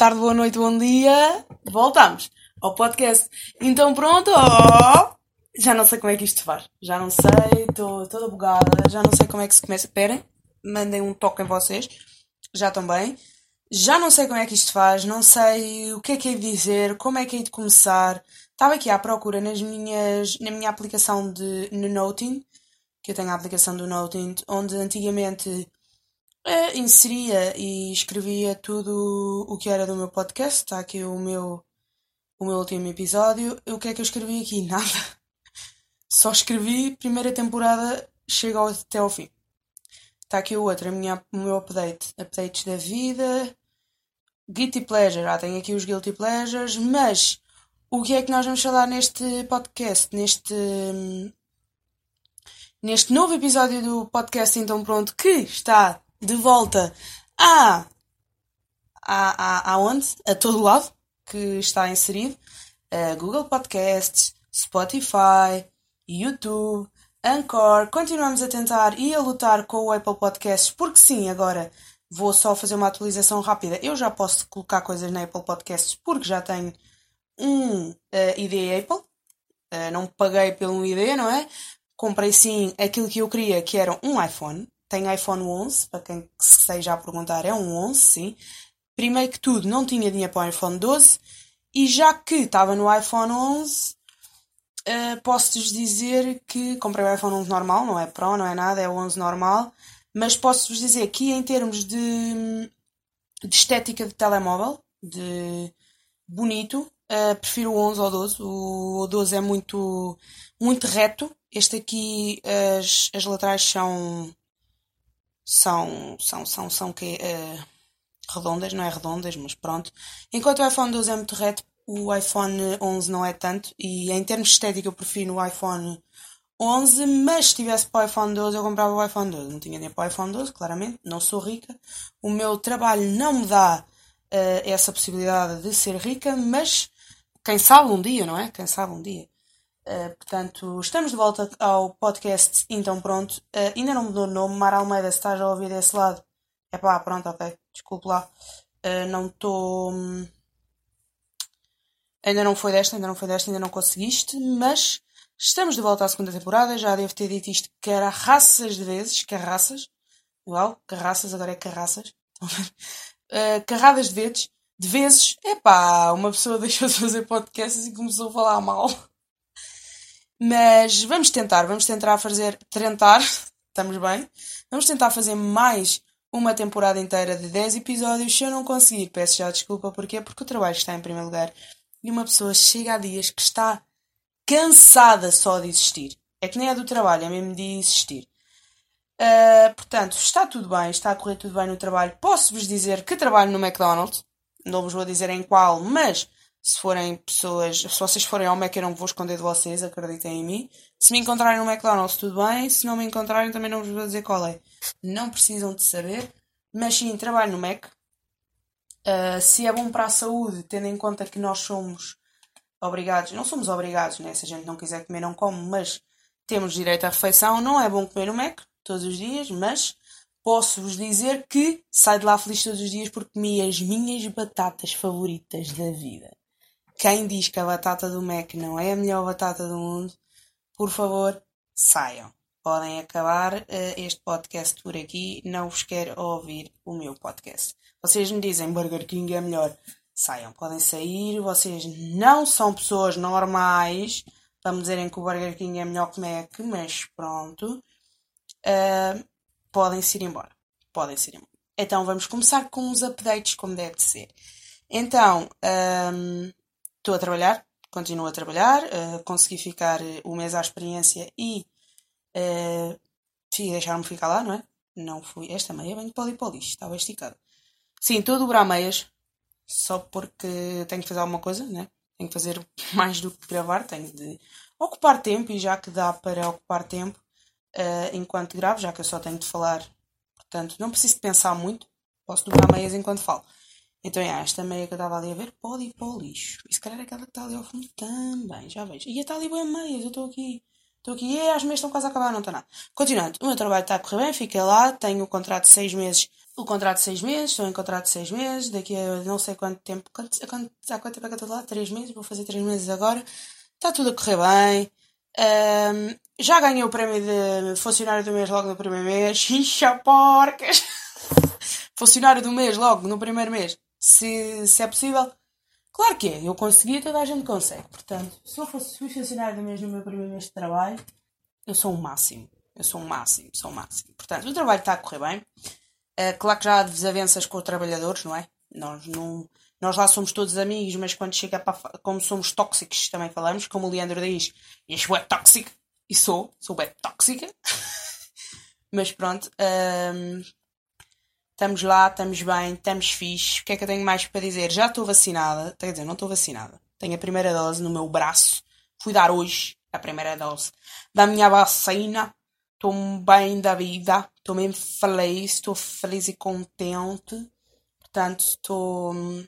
tarde, boa noite, bom dia. Voltamos ao podcast. Então pronto, oh, já não sei como é que isto faz. Já não sei, estou toda bugada, já não sei como é que se começa. Esperem, mandem um toque em vocês. Já bem. Já não sei como é que isto faz, não sei o que é que é de dizer, como é que é de começar. Estava aqui à procura nas minhas, na minha aplicação de no Noting, que eu tenho a aplicação do Noting, onde antigamente eh, inseria e escrevia tudo o que era do meu podcast. Está aqui o meu, o meu último episódio. O que é que eu escrevi aqui? Nada. Só escrevi primeira temporada, chega até ao fim. Está aqui o outro, a minha, o meu update. Updates da vida. Guilty Pleasure. Ah, tenho aqui os Guilty Pleasures, mas o que é que nós vamos falar neste podcast? Neste. Neste novo episódio do podcast Então Pronto, que está de volta a. a, a? A todo lado que está inserido. Uh, Google Podcasts, Spotify, YouTube, Anchor. Continuamos a tentar e a lutar com o Apple Podcasts, porque sim, agora vou só fazer uma atualização rápida. Eu já posso colocar coisas na Apple Podcasts porque já tenho um uh, ID Apple. Uh, não paguei pelo ID, não é? Comprei sim aquilo que eu queria, que era um iPhone. Tenho iPhone 11, para quem esteja a perguntar, é um 11, sim. Primeiro que tudo, não tinha dinheiro para o iPhone 12. E já que estava no iPhone 11, uh, posso-vos dizer que comprei o iPhone 11 normal, não é Pro, não é nada, é o 11 normal. Mas posso-vos dizer que em termos de, de estética de telemóvel, de bonito, uh, prefiro o 11 ao 12. O 12 é muito, muito reto. Este aqui, as, as laterais são. São. são. são. são que, uh, redondas, não é redondas, mas pronto. Enquanto o iPhone 12 é muito reto, o iPhone 11 não é tanto. E em termos de estética, eu prefiro o iPhone 11, mas se tivesse para o iPhone 12, eu comprava o iPhone 12. Não tinha nem para o iPhone 12, claramente, não sou rica. O meu trabalho não me dá uh, essa possibilidade de ser rica, mas quem sabe um dia, não é? Quem sabe um dia. Uh, portanto, estamos de volta ao podcast Então Pronto. Uh, ainda não mudou o nome. Mara Almeida, se estás a ouvir desse lado, é pá, pronto, ok. Desculpe lá. Uh, não estou. Hum, ainda não foi desta, ainda não foi desta, ainda não conseguiste, mas estamos de volta à segunda temporada. Já devo ter dito isto carraças de vezes. Carraças. Uau, carraças, agora é carraças. uh, carradas de vezes. De vezes, epá, uma pessoa deixou de fazer podcasts e começou a falar mal. Mas vamos tentar, vamos tentar fazer, tentar, estamos bem, vamos tentar fazer mais uma temporada inteira de 10 episódios. Se eu não conseguir, peço já desculpa, porquê? Porque o trabalho está em primeiro lugar e uma pessoa chega a dias que está cansada só de existir. É que nem é do trabalho, é mesmo de existir. Uh, portanto, está tudo bem, está a correr tudo bem no trabalho. Posso-vos dizer que trabalho no McDonald's. Não vos vou dizer em qual, mas se forem pessoas, se vocês forem ao Mac, eu não vou esconder de vocês, acreditem em mim. Se me encontrarem no McDonald's, tudo bem. Se não me encontrarem, também não vos vou dizer qual é. Não precisam de saber. Mas sim, trabalho no Mac. Uh, se é bom para a saúde, tendo em conta que nós somos obrigados, não somos obrigados, né? se a gente não quiser comer, não come, mas temos direito à refeição. Não é bom comer no Mac todos os dias, mas posso-vos dizer que saio de lá feliz todos os dias porque comi as minhas batatas favoritas da vida. Quem diz que a batata do Mac não é a melhor batata do mundo, por favor, saiam. Podem acabar uh, este podcast por aqui. Não vos quero ouvir o meu podcast. Vocês me dizem Burger King é melhor. Saiam, podem sair. Vocês não são pessoas normais me dizerem que o Burger King é melhor que o Mac, mas pronto. Uh, podem ir embora. Podem ir embora. Então vamos começar com os updates como deve ser. Então, um, estou a trabalhar, continuo a trabalhar, uh, consegui ficar uh, um mês à experiência e uh, deixaram-me ficar lá, não é? Não fui. Esta meia vem para ali para o lixo, estava esticada. Sim, estou a dobrar meias, só porque tenho que fazer alguma coisa, né? Tenho que fazer mais do que gravar, tenho de ocupar tempo e já que dá para ocupar tempo uh, enquanto gravo, já que eu só tenho de falar, portanto não preciso de pensar muito, posso dobrar meias enquanto falo. Então, é, esta meia que eu estava ali a ver pode ir para o lixo. E se calhar aquela que está ali ao fundo também, já vejo. E está ali bem meias, eu estou aqui Estou aqui, e as meses estão quase a acabar, não está nada. Continuando, o meu trabalho está a correr bem, fiquei lá, tenho o contrato de seis meses. O contrato de seis meses, estou em contrato de seis meses, daqui a não sei quanto tempo. Quanto, quanto, há quanto tempo é que eu estou lá? Três meses, vou fazer três meses agora. Está tudo a correr bem. Um, já ganhei o prémio de funcionário do mês logo no primeiro mês. Xixa porcas! funcionário do mês logo no primeiro mês. Se, se é possível. Claro que é, eu consegui, toda a gente consegue. Portanto, se eu fosse funcionário do mês no meu primeiro mês de trabalho, eu sou o um máximo. Eu sou o um máximo, sou o um máximo. Portanto, o trabalho está a correr bem. Uh, claro que já há desavenças com os trabalhadores, não é? Nós, não, nós lá somos todos amigos, mas quando chega para. Como somos tóxicos, também falamos, como o Leandro diz, és é tóxico. E sou, sou bem tóxica. mas pronto. Um, estamos lá, estamos bem, estamos fixe. O que é que eu tenho mais para dizer? Já estou vacinada. Quer dizer, não estou vacinada. Tenho a primeira dose no meu braço. Fui dar hoje a primeira dose da minha vacina. Estou bem da vida. Estou mesmo feliz. Estou feliz e contente. Portanto, estou. Hum,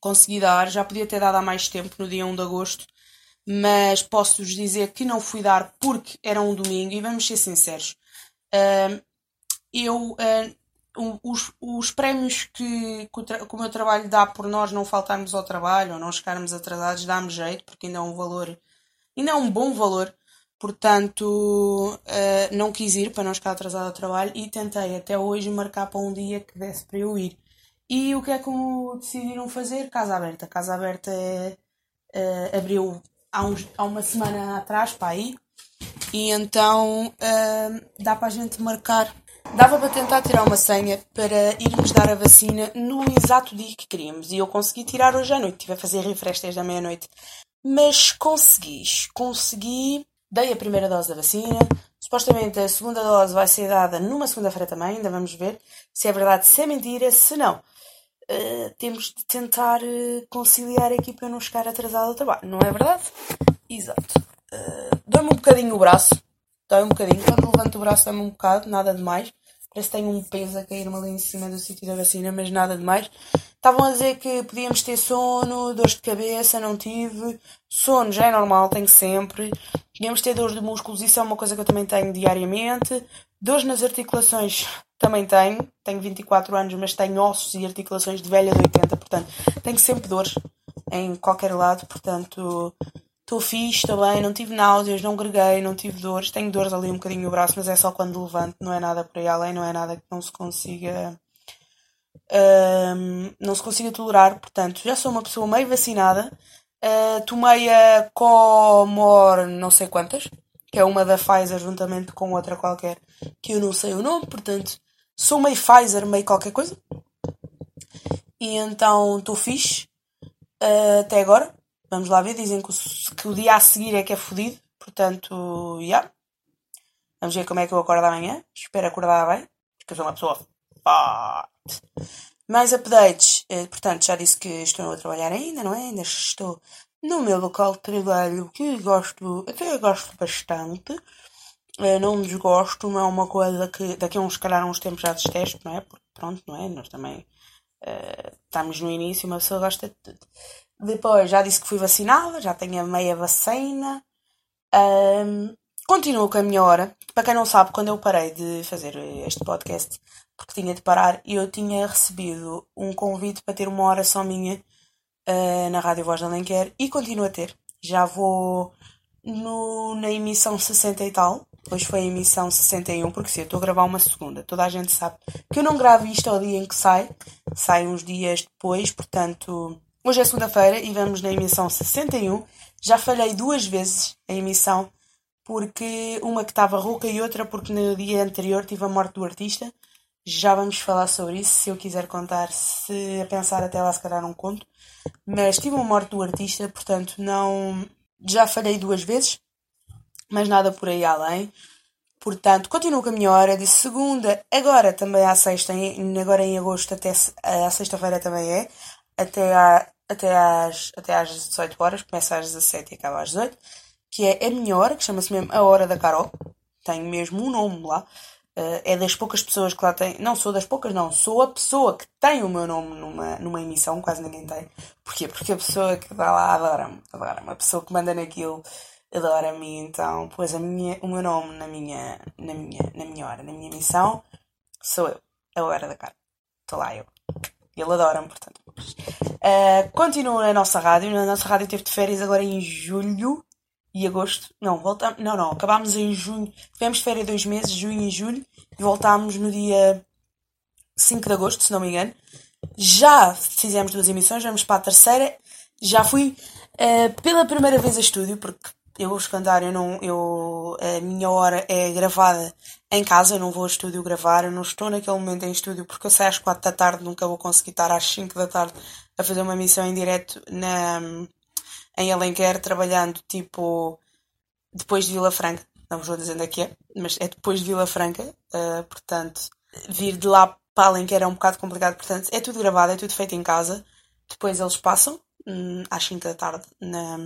consegui dar. Já podia ter dado há mais tempo, no dia 1 de agosto. Mas posso-vos dizer que não fui dar porque era um domingo. E vamos ser sinceros. Uh, eu. Os, os prémios que, que, o que o meu trabalho dá por nós não faltarmos ao trabalho ou não chegarmos atrasados dá-me jeito, porque ainda é um valor, ainda é um bom valor. Portanto, uh, não quis ir para não chegar atrasado ao trabalho e tentei até hoje marcar para um dia que desse para eu ir. E o que é que decidiram fazer? Casa Aberta. Casa Aberta é, uh, abriu há, uns, há uma semana atrás, para aí. E então uh, dá para a gente marcar Dava para tentar tirar uma senha para irmos dar a vacina no exato dia que queríamos. E eu consegui tirar hoje à noite. Estive a fazer refresh desde a meia-noite. Mas consegui. Consegui. Dei a primeira dose da vacina. Supostamente a segunda dose vai ser dada numa segunda-feira também. Ainda vamos ver se é verdade, se é mentira. Se não, uh, temos de tentar uh, conciliar aqui para não chegar atrasado ao trabalho. Não é verdade? Exato. Uh, Dou-me um bocadinho o braço. Dói um bocadinho. Quando levanto o braço dá-me um bocado. Nada demais. Parece que tenho um peso a cair-me ali em cima do sítio da vacina, mas nada demais. Estavam a dizer que podíamos ter sono, dores de cabeça, não tive. Sono já é normal, tenho sempre. Podíamos ter dores de músculos, isso é uma coisa que eu também tenho diariamente. Dores nas articulações também tenho. Tenho 24 anos, mas tenho ossos e articulações de velha de 80, portanto, tenho sempre dores em qualquer lado, portanto, Estou fixe, estou bem, não tive náuseas, não greguei, não tive dores. Tenho dores ali um bocadinho no braço, mas é só quando levanto, não é nada por aí além, não é nada que não se consiga. Um, não se consiga tolerar. Portanto, já sou uma pessoa meio vacinada. Uh, tomei a Comor não sei quantas, que é uma da Pfizer juntamente com outra qualquer, que eu não sei o nome, portanto, sou meio Pfizer, meio qualquer coisa. E então estou fixe uh, até agora. Vamos lá ver, dizem que o, que o dia a seguir é que é fodido, portanto, já. Yeah. Vamos ver como é que eu acordo amanhã. Espero acordar bem, porque eu sou uma pessoa forte. Mais updates, eh, portanto, já disse que estou a trabalhar ainda, não é? Ainda estou no meu local de trabalho, que gosto, até gosto bastante. Eh, não desgosto, não é uma coisa que daqui a uns, calhar, uns tempos já detesto, não é? Porque, pronto, não é? Nós também uh, estamos no início, uma pessoa gosta de tudo. Depois já disse que fui vacinada, já tenho a meia vacina. Um, continuo com a minha hora. Para quem não sabe, quando eu parei de fazer este podcast, porque tinha de parar, eu tinha recebido um convite para ter uma hora só minha uh, na Rádio Voz da Alenquer e continuo a ter. Já vou no, na emissão 60 e tal. Depois foi a emissão 61, porque se eu estou a gravar uma segunda, toda a gente sabe que eu não gravo isto ao dia em que sai, sai uns dias depois, portanto Hoje é segunda-feira e vamos na emissão 61. Já falhei duas vezes a emissão, porque uma que estava rouca e outra porque no dia anterior tive a morte do artista. Já vamos falar sobre isso, se eu quiser contar, se a pensar até lá se calhar não conto. Mas tive uma morte do artista, portanto não. Já falhei duas vezes, mas nada por aí além. Portanto, continuo com a minha hora de segunda, agora também à sexta, agora em agosto até à sexta-feira também é, até à, até às, até às 18 horas, começa às 17 e acaba às 18, que é a minha hora, que chama-se mesmo A Hora da Carol. Tem mesmo um nome lá. Uh, é das poucas pessoas que lá tem. Não sou das poucas, não. Sou a pessoa que tem o meu nome numa, numa emissão, quase ninguém tem. Porquê? Porque a pessoa que dá lá adora-me. Adora-me. A pessoa que manda naquilo adora-me então pôs a minha, o meu nome na minha, na, minha, na minha hora, na minha missão. Sou eu, a hora da cara. Estou lá eu. Ele adora-me, portanto. Uh, continua a nossa rádio. A nossa rádio teve de férias agora em julho e agosto. Não, voltamos. Não, não. Acabámos em junho. Tivemos férias dois meses, junho e julho. E voltámos no dia 5 de agosto, se não me engano. Já fizemos duas emissões, vamos para a terceira. Já fui uh, pela primeira vez a estúdio, porque eu vou cantar, eu não, eu, a minha hora é gravada em casa, eu não vou ao estúdio gravar, eu não estou naquele momento em estúdio porque eu saio às 4 da tarde, nunca vou conseguir estar às 5 da tarde a fazer uma missão em direto na, em Alenquer, trabalhando tipo depois de Vila Franca, não vos vou dizendo aqui é, mas é depois de Vila Franca, uh, portanto, vir de lá para Alenquer é um bocado complicado, portanto, é tudo gravado, é tudo feito em casa, depois eles passam, hum, às 5 da tarde, na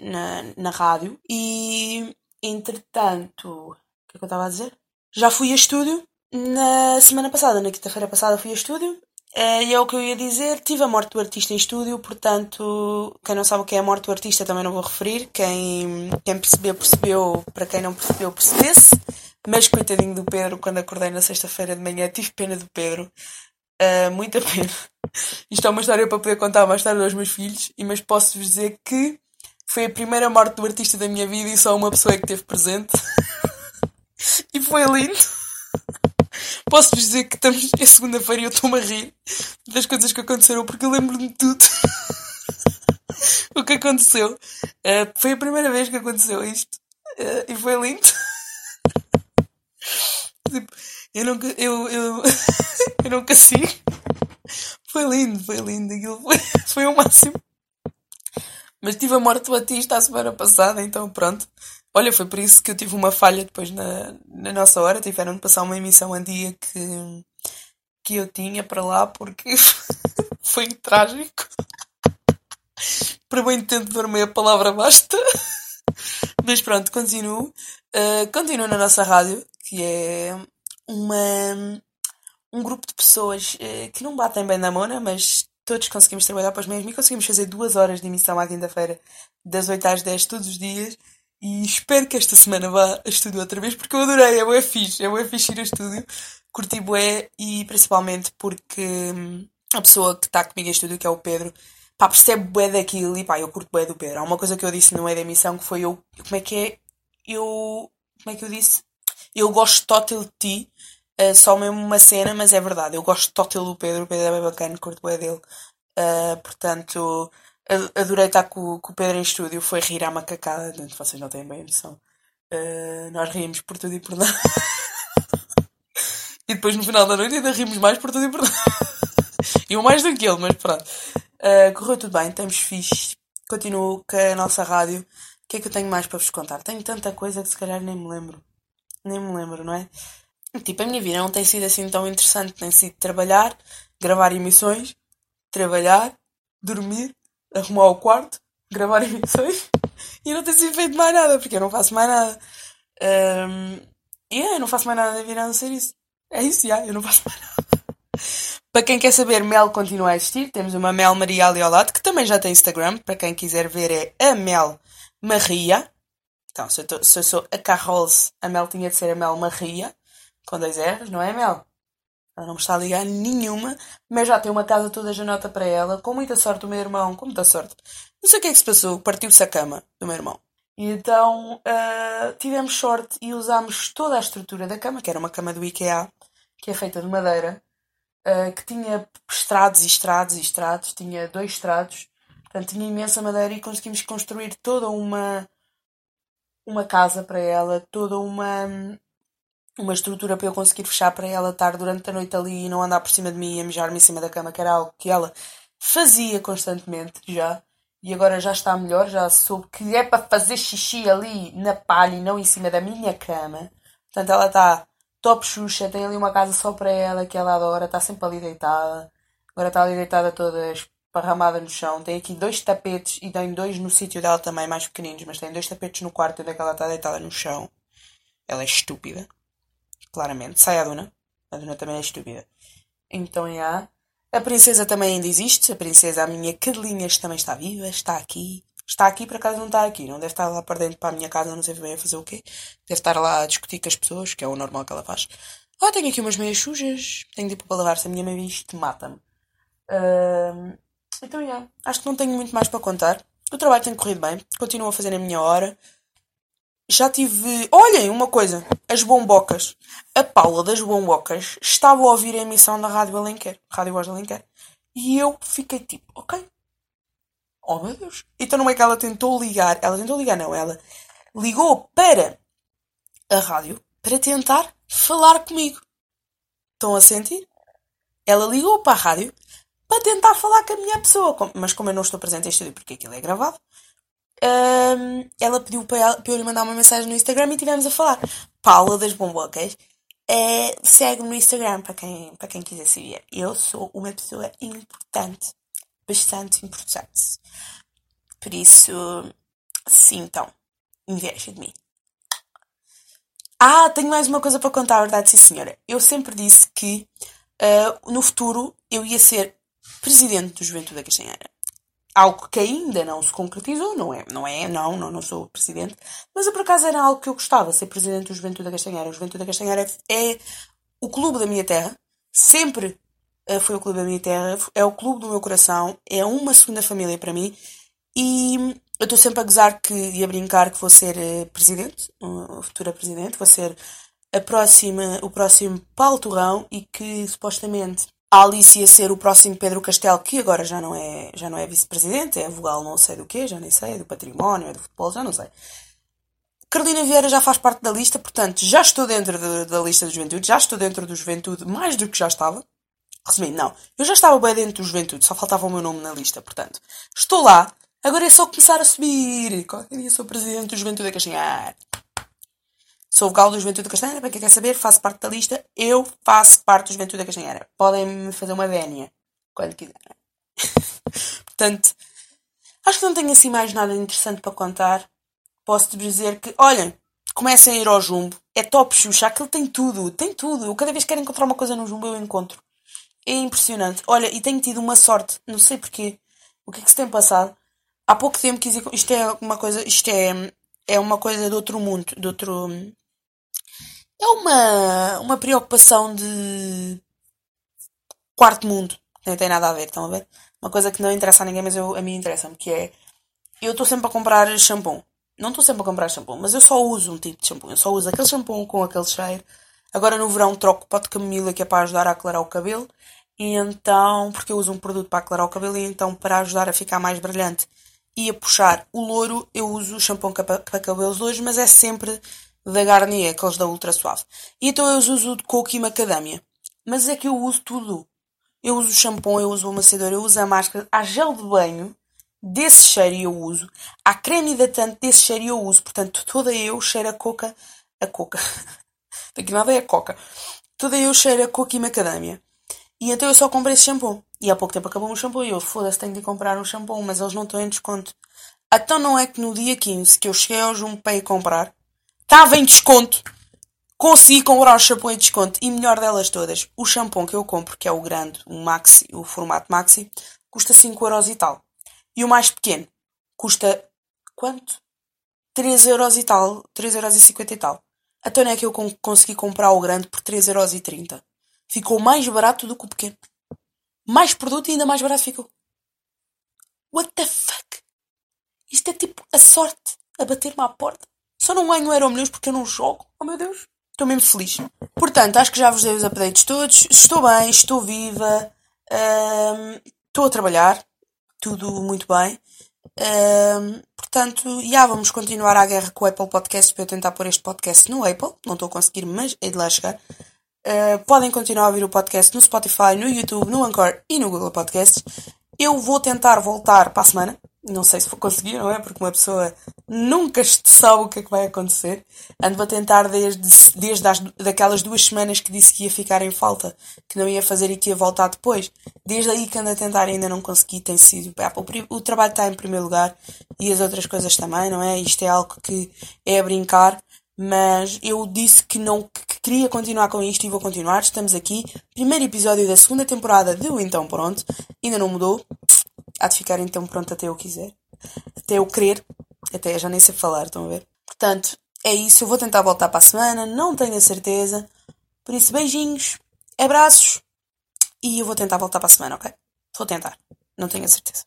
na, na rádio. E entretanto, o que é que eu estava a dizer? Já fui a estúdio na semana passada, na quinta-feira passada fui a estúdio e é o que eu ia dizer, tive a morte do artista em estúdio, portanto, quem não sabe o que é a morte do artista também não vou referir. Quem, quem percebeu, percebeu, para quem não percebeu, percebesse. Mas coitadinho do Pedro, quando acordei na sexta-feira de manhã, tive pena do Pedro. Uh, muita pena. Isto é uma história para poder contar mais tarde aos meus filhos, mas posso-vos dizer que foi a primeira morte do artista da minha vida e só uma pessoa é que esteve presente. e foi lindo. Posso-vos dizer que estamos é segunda-feira e eu estou-me a rir das coisas que aconteceram porque eu lembro-me de tudo. o que aconteceu. Uh, foi a primeira vez que aconteceu isto. Uh, e foi lindo. tipo, eu nunca. Eu, eu, eu não consigo. Foi lindo, foi lindo. Aquilo foi, foi o máximo. Mas tive a morte do Batista a semana passada, então pronto. Olha, foi por isso que eu tive uma falha depois na, na nossa hora. Tiveram de passar uma emissão a dia que, que eu tinha para lá porque foi trágico. para bem entendedor, meia palavra basta. Mas pronto, continuo. Uh, continuo na nossa rádio, que é uma, um grupo de pessoas uh, que não batem bem na mona, mas todos conseguimos trabalhar para os mesmos e conseguimos fazer duas horas de emissão à quinta-feira, das 8 às 10, todos os dias. E espero que esta semana vá a estúdio outra vez, porque eu adorei, é bué fixe, é bué fixe ir a estúdio. Curti bué e principalmente porque hum, a pessoa que está comigo em estúdio, que é o Pedro, pá, percebe bué daquilo e pá, eu curto bué do Pedro. Há uma coisa que eu disse no meio da emissão que foi eu, como é que é? Eu, como é que eu disse? Eu gosto total de ti, Uh, só mesmo uma cena, mas é verdade. Eu gosto total do Pedro, o Pedro é bem bacana, curto bem dele. Uh, portanto, adorei estar com, com, o Pedro em estúdio, foi rir à macacada, vocês não têm bem noção. Uh, nós rimos por tudo e por nada. e depois no final da noite ainda rimos mais por tudo e por nada. eu mais do que ele, mas pronto. Uh, correu tudo bem, estamos fixe. Continuo com a nossa rádio. O que é que eu tenho mais para vos contar? Tenho tanta coisa que se calhar nem me lembro. Nem me lembro, não é? Tipo, a minha vida não tem sido assim tão interessante. Tem sido trabalhar, gravar emissões, trabalhar, dormir, arrumar o quarto, gravar emissões e não tem sido feito mais nada, porque eu não faço mais nada. Um, e yeah, eu não faço mais nada da vida a não ser isso. É isso, yeah, eu não faço mais nada. Para quem quer saber, Mel continua a existir. Temos uma Mel Maria ali ao lado, que também já tem Instagram. Para quem quiser ver, é a Mel Maria. Então, se eu, tô, se eu sou a Carrols, a Mel tinha de ser a Mel Maria com dois R's, não é, Mel? Ela não me está a ligar nenhuma, mas já tem uma casa toda janota para ela, com muita sorte o meu irmão, com muita sorte. Não sei o que é que se passou, partiu-se a cama do meu irmão. Então uh, tivemos sorte e usámos toda a estrutura da cama, que era uma cama do IKEA, que é feita de madeira, uh, que tinha estrados e estrados e estrados, tinha dois estrados, portanto tinha imensa madeira e conseguimos construir toda uma, uma casa para ela, toda uma, uma estrutura para eu conseguir fechar para ela estar durante a noite ali e não andar por cima de mim e mijar-me em cima da cama, que era algo que ela fazia constantemente já. E agora já está melhor, já soube que é para fazer xixi ali na palha e não em cima da minha cama. Portanto, ela está top xuxa, tem ali uma casa só para ela que ela adora, está sempre ali deitada. Agora está ali deitada toda esparramada no chão. Tem aqui dois tapetes e tem dois no sítio dela também, mais pequeninos, mas tem dois tapetes no quarto onde é ela está deitada no chão. Ela é estúpida claramente. Sai a Duna. A Duna também é estúpida. Então, já. A princesa também ainda existe. A princesa, a minha cadelinhas, também está viva, está aqui, Está aqui, por acaso não está aqui. Não deve estar lá para dentro, para a minha casa, não sei bem a fazer o quê. Deve estar lá a discutir com as pessoas, que é o normal que ela faz. Ah, tenho aqui umas meias sujas. Tenho de ir para lavar. Se a minha mãe isto, mata-me. Uh, então, yeah. Acho que não tenho muito mais para contar. O trabalho tem corrido bem. Continuo a fazer a minha hora. Já tive. Olhem, uma coisa. As bombocas. A Paula das bombocas estava a ouvir a emissão da Rádio Alenquer. Rádio Voz Alenquer. E eu fiquei tipo, ok. Oh meu Deus. Então não é que ela tentou ligar. Ela tentou ligar, não. Ela ligou para a rádio para tentar falar comigo. Estão a sentir? Ela ligou para a rádio para tentar falar com a minha pessoa. Mas como eu não estou presente em estúdio porque aquilo é gravado, um, ela pediu para, ela, para eu lhe mandar uma mensagem no Instagram e tivemos a falar. Paula das Bombocas é, segue-me no Instagram para quem, para quem quiser seguir. Eu sou uma pessoa importante. Bastante importante. Por isso, sim, então, inveja de mim. Ah, tenho mais uma coisa para contar, a verdade, sim senhora. Eu sempre disse que uh, no futuro eu ia ser presidente do Juventude da Castanheira algo que ainda não se concretizou, não é, não é, não, não, não sou presidente, mas eu por acaso era algo que eu gostava, ser presidente do Juventude da Castanheira. O Juventude da Castanheira é, o clube da minha terra, sempre uh, foi o clube da minha terra, é o clube do meu coração, é uma segunda família para mim e eu estou sempre a gozar que, e a brincar que vou ser uh, presidente, futura presidente, vou ser a próxima, o próximo Paulo Torrão e que supostamente a Alice ia ser o próximo Pedro Castelo, que agora já não é, já não é vice-presidente, é vogal não sei do quê, já nem sei, é do património, é do futebol, já não sei. Carolina Vieira já faz parte da lista, portanto, já estou dentro de, da lista do Juventude, já estou dentro do Juventude mais do que já estava. Resumindo, não. Eu já estava bem dentro do Juventude, só faltava o meu nome na lista, portanto. Estou lá, agora é só começar a subir. Qualquer dia sou presidente do Juventude a Caixinhar. Sou vogal do Juventude Castanheira, para quem quer saber, faço parte da lista. Eu faço parte do Juventude Castanheira. Podem-me fazer uma vénia, quando quiserem. Portanto, acho que não tenho assim mais nada interessante para contar. Posso-te dizer que, olhem, comecem a ir ao Jumbo. É top Xuxa, aquilo tem tudo, tem tudo. Eu cada vez que quero encontrar uma coisa no Jumbo, eu encontro. É impressionante. Olha, e tenho tido uma sorte, não sei porquê. O que é que se tem passado? Há pouco tempo quis ir. Isto é uma coisa. Isto é. É uma coisa de outro mundo, de outro é uma, uma preocupação de quarto mundo. Nem tem nada a ver, estão a ver? Uma coisa que não interessa a ninguém, mas eu, a mim interessa-me, que é eu estou sempre a comprar shampoo. Não estou sempre a comprar shampoo, mas eu só uso um tipo de shampoo. Eu só uso aquele shampoo com aquele cheiro. Agora no verão troco pó de camomila que é para ajudar a aclarar o cabelo. E então, porque eu uso um produto para aclarar o cabelo, e então para ajudar a ficar mais brilhante e a puxar o louro, eu uso o shampoo para, cabelos louros, mas é sempre da Garnier, aqueles da Ultra Suave. E então eu uso de coco e macadâmia. Mas é que eu uso tudo. Eu uso o shampoo, eu uso o amassador, eu uso a máscara, há gel de banho, desse cheiro eu uso, há creme hidratante, desse cheiro eu uso. Portanto, toda eu cheiro a coca. A coca. Daqui nada é a coca. Toda eu cheiro a coco e macadâmia. E então eu só comprei esse shampoo. E há pouco tempo acabou o shampoo e eu, foda-se, tenho de comprar um shampoo, mas eles não estão em desconto. Então não é que no dia 15 que eu cheguei ao ir comprar, Estava em desconto. Consegui comprar o shampoo em desconto. E melhor delas todas, o shampoo que eu compro, que é o grande, o maxi, o formato maxi, custa 5 euros e tal. E o mais pequeno custa quanto? 3 euros e tal. 3 euros e 50 e tal. Então é que eu consegui comprar o grande por 3 euros e 30. Ficou mais barato do que o pequeno. Mais produto e ainda mais barato ficou. What the fuck? Isto é tipo a sorte a bater-me à porta. Só não ganho Euro Milhões porque eu não jogo. Oh meu Deus. Estou mesmo feliz. Portanto, acho que já vos dei os updates todos. Estou bem, estou viva. Um, estou a trabalhar. Tudo muito bem. Um, portanto, já vamos continuar a guerra com o Apple Podcast para eu tentar pôr este podcast no Apple. Não estou a conseguir, mas é de lá chegar. Uh, podem continuar a ouvir o podcast no Spotify, no YouTube, no Anchor e no Google Podcasts. Eu vou tentar voltar para a semana. Não sei se vou conseguir, não é? Porque uma pessoa nunca sabe o que é que vai acontecer. Ando a tentar desde, desde as, daquelas duas semanas que disse que ia ficar em falta, que não ia fazer e que ia voltar depois. Desde aí que ando a tentar ainda não consegui, tem sido. O, o trabalho está em primeiro lugar e as outras coisas também, não é? Isto é algo que é a brincar, mas eu disse que não que queria continuar com isto e vou continuar. Estamos aqui. Primeiro episódio da segunda temporada do Então Pronto. Ainda não mudou. Há de ficar então pronto até eu quiser. até eu querer, até já nem sei falar, estão a ver? Portanto, é isso, eu vou tentar voltar para a semana, não tenho a certeza. Por isso, beijinhos, abraços e eu vou tentar voltar para a semana, ok? Vou tentar, não tenho a certeza.